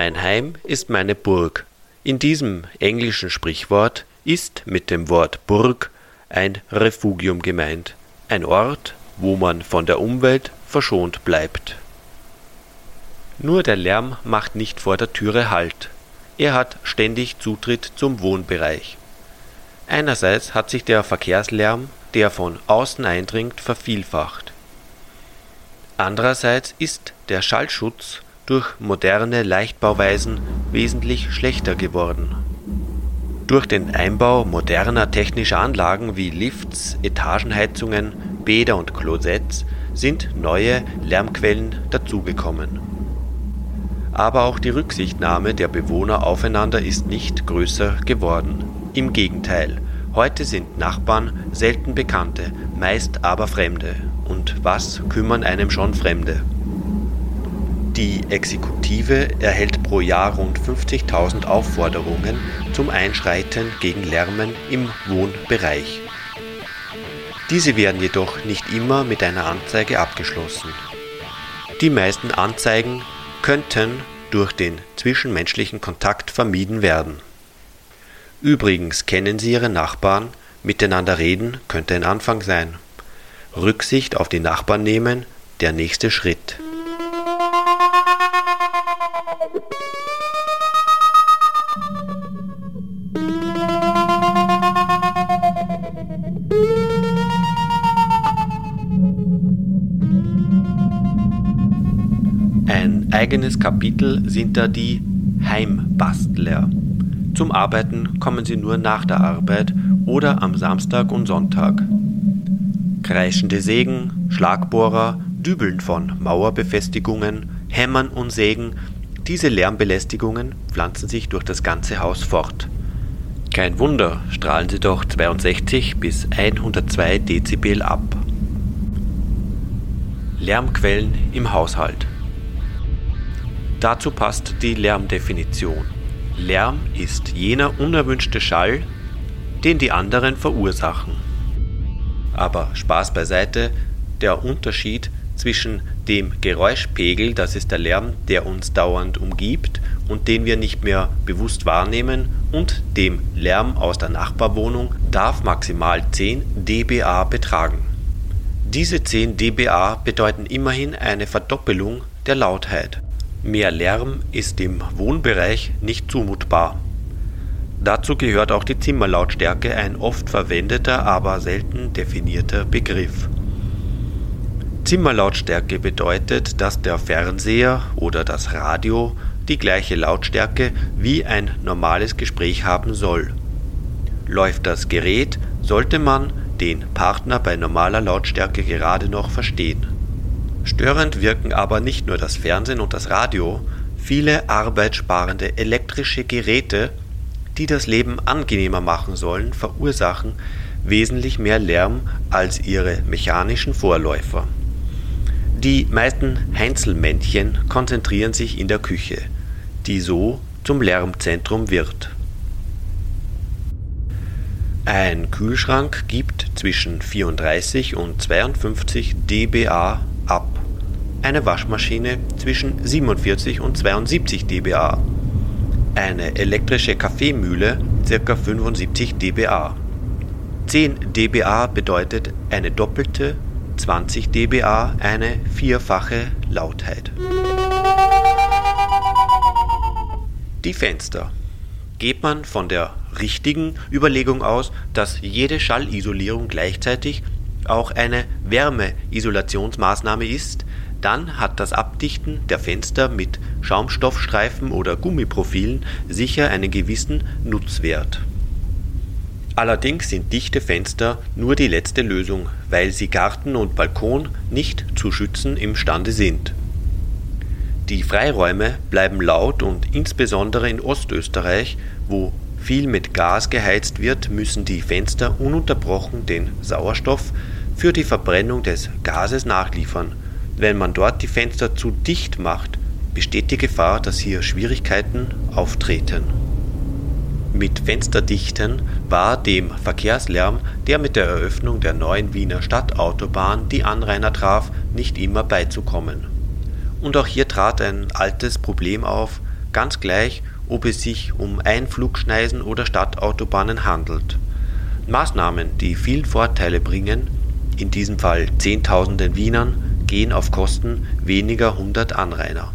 Mein Heim ist meine Burg. In diesem englischen Sprichwort ist mit dem Wort Burg ein Refugium gemeint, ein Ort, wo man von der Umwelt verschont bleibt. Nur der Lärm macht nicht vor der Türe Halt. Er hat ständig Zutritt zum Wohnbereich. Einerseits hat sich der Verkehrslärm, der von außen eindringt, vervielfacht. Andererseits ist der Schallschutz durch moderne Leichtbauweisen wesentlich schlechter geworden. Durch den Einbau moderner technischer Anlagen wie Lifts, Etagenheizungen, Bäder und Klosetts sind neue Lärmquellen dazugekommen. Aber auch die Rücksichtnahme der Bewohner aufeinander ist nicht größer geworden. Im Gegenteil, heute sind Nachbarn selten Bekannte, meist aber Fremde. Und was kümmern einem schon Fremde? Die Exekutive erhält pro Jahr rund 50.000 Aufforderungen zum Einschreiten gegen Lärmen im Wohnbereich. Diese werden jedoch nicht immer mit einer Anzeige abgeschlossen. Die meisten Anzeigen könnten durch den zwischenmenschlichen Kontakt vermieden werden. Übrigens kennen Sie Ihre Nachbarn, miteinander reden könnte ein Anfang sein. Rücksicht auf die Nachbarn nehmen, der nächste Schritt. Eigenes Kapitel sind da die Heimbastler. Zum Arbeiten kommen sie nur nach der Arbeit oder am Samstag und Sonntag. Kreischende Sägen, Schlagbohrer, Dübeln von Mauerbefestigungen, Hämmern und Sägen, diese Lärmbelästigungen pflanzen sich durch das ganze Haus fort. Kein Wunder, strahlen sie doch 62 bis 102 Dezibel ab. Lärmquellen im Haushalt. Dazu passt die Lärmdefinition. Lärm ist jener unerwünschte Schall, den die anderen verursachen. Aber Spaß beiseite, der Unterschied zwischen dem Geräuschpegel, das ist der Lärm, der uns dauernd umgibt und den wir nicht mehr bewusst wahrnehmen, und dem Lärm aus der Nachbarwohnung darf maximal 10 dBA betragen. Diese 10 dBA bedeuten immerhin eine Verdoppelung der Lautheit. Mehr Lärm ist im Wohnbereich nicht zumutbar. Dazu gehört auch die Zimmerlautstärke, ein oft verwendeter, aber selten definierter Begriff. Zimmerlautstärke bedeutet, dass der Fernseher oder das Radio die gleiche Lautstärke wie ein normales Gespräch haben soll. Läuft das Gerät, sollte man den Partner bei normaler Lautstärke gerade noch verstehen. Störend wirken aber nicht nur das Fernsehen und das Radio, viele arbeitssparende elektrische Geräte, die das Leben angenehmer machen sollen, verursachen wesentlich mehr Lärm als ihre mechanischen Vorläufer. Die meisten Heinzelmännchen konzentrieren sich in der Küche, die so zum Lärmzentrum wird. Ein Kühlschrank gibt zwischen 34 und 52 dBA eine Waschmaschine zwischen 47 und 72 dBA, eine elektrische Kaffeemühle ca. 75 dBA. 10 dBA bedeutet eine doppelte, 20 dBA eine vierfache Lautheit. Die Fenster. Geht man von der richtigen Überlegung aus, dass jede Schallisolierung gleichzeitig auch eine Wärmeisolationsmaßnahme ist, dann hat das Abdichten der Fenster mit Schaumstoffstreifen oder Gummiprofilen sicher einen gewissen Nutzwert. Allerdings sind dichte Fenster nur die letzte Lösung, weil sie Garten und Balkon nicht zu schützen imstande sind. Die Freiräume bleiben laut und insbesondere in Ostösterreich, wo viel mit Gas geheizt wird, müssen die Fenster ununterbrochen den Sauerstoff für die Verbrennung des Gases nachliefern. Wenn man dort die Fenster zu dicht macht, besteht die Gefahr, dass hier Schwierigkeiten auftreten. Mit Fensterdichten war dem Verkehrslärm, der mit der Eröffnung der neuen Wiener Stadtautobahn die Anrainer traf, nicht immer beizukommen. Und auch hier trat ein altes Problem auf, ganz gleich, ob es sich um Einflugschneisen oder Stadtautobahnen handelt. Maßnahmen, die viel Vorteile bringen, in diesem Fall Zehntausenden Wienern, gehen auf Kosten weniger hundert Anrainer.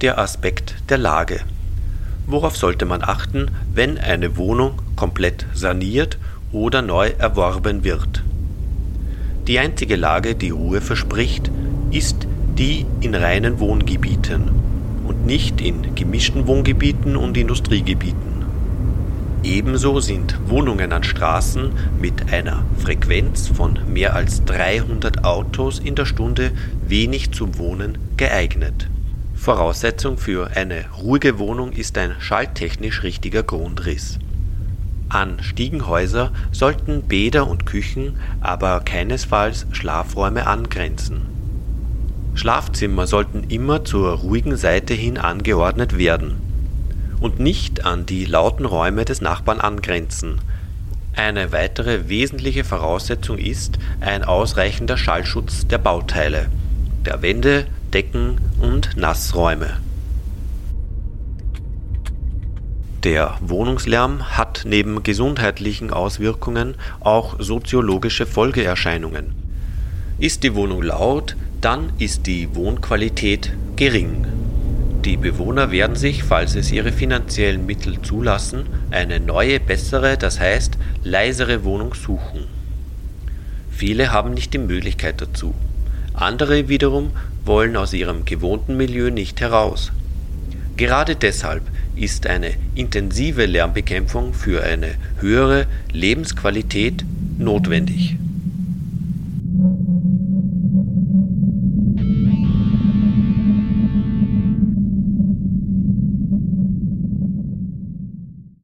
Der Aspekt der Lage. Worauf sollte man achten, wenn eine Wohnung komplett saniert oder neu erworben wird? Die einzige Lage, die Ruhe verspricht, ist die in reinen Wohngebieten und nicht in gemischten Wohngebieten und Industriegebieten. Ebenso sind Wohnungen an Straßen mit einer Frequenz von mehr als 300 Autos in der Stunde wenig zum Wohnen geeignet. Voraussetzung für eine ruhige Wohnung ist ein schalltechnisch richtiger Grundriss. An Stiegenhäuser sollten Bäder und Küchen, aber keinesfalls Schlafräume angrenzen. Schlafzimmer sollten immer zur ruhigen Seite hin angeordnet werden und nicht an die lauten Räume des Nachbarn angrenzen. Eine weitere wesentliche Voraussetzung ist ein ausreichender Schallschutz der Bauteile, der Wände, Decken und Nassräume. Der Wohnungslärm hat neben gesundheitlichen Auswirkungen auch soziologische Folgeerscheinungen. Ist die Wohnung laut, dann ist die Wohnqualität gering. Die Bewohner werden sich, falls es ihre finanziellen Mittel zulassen, eine neue, bessere, das heißt leisere Wohnung suchen. Viele haben nicht die Möglichkeit dazu. Andere wiederum wollen aus ihrem gewohnten Milieu nicht heraus. Gerade deshalb ist eine intensive Lärmbekämpfung für eine höhere Lebensqualität notwendig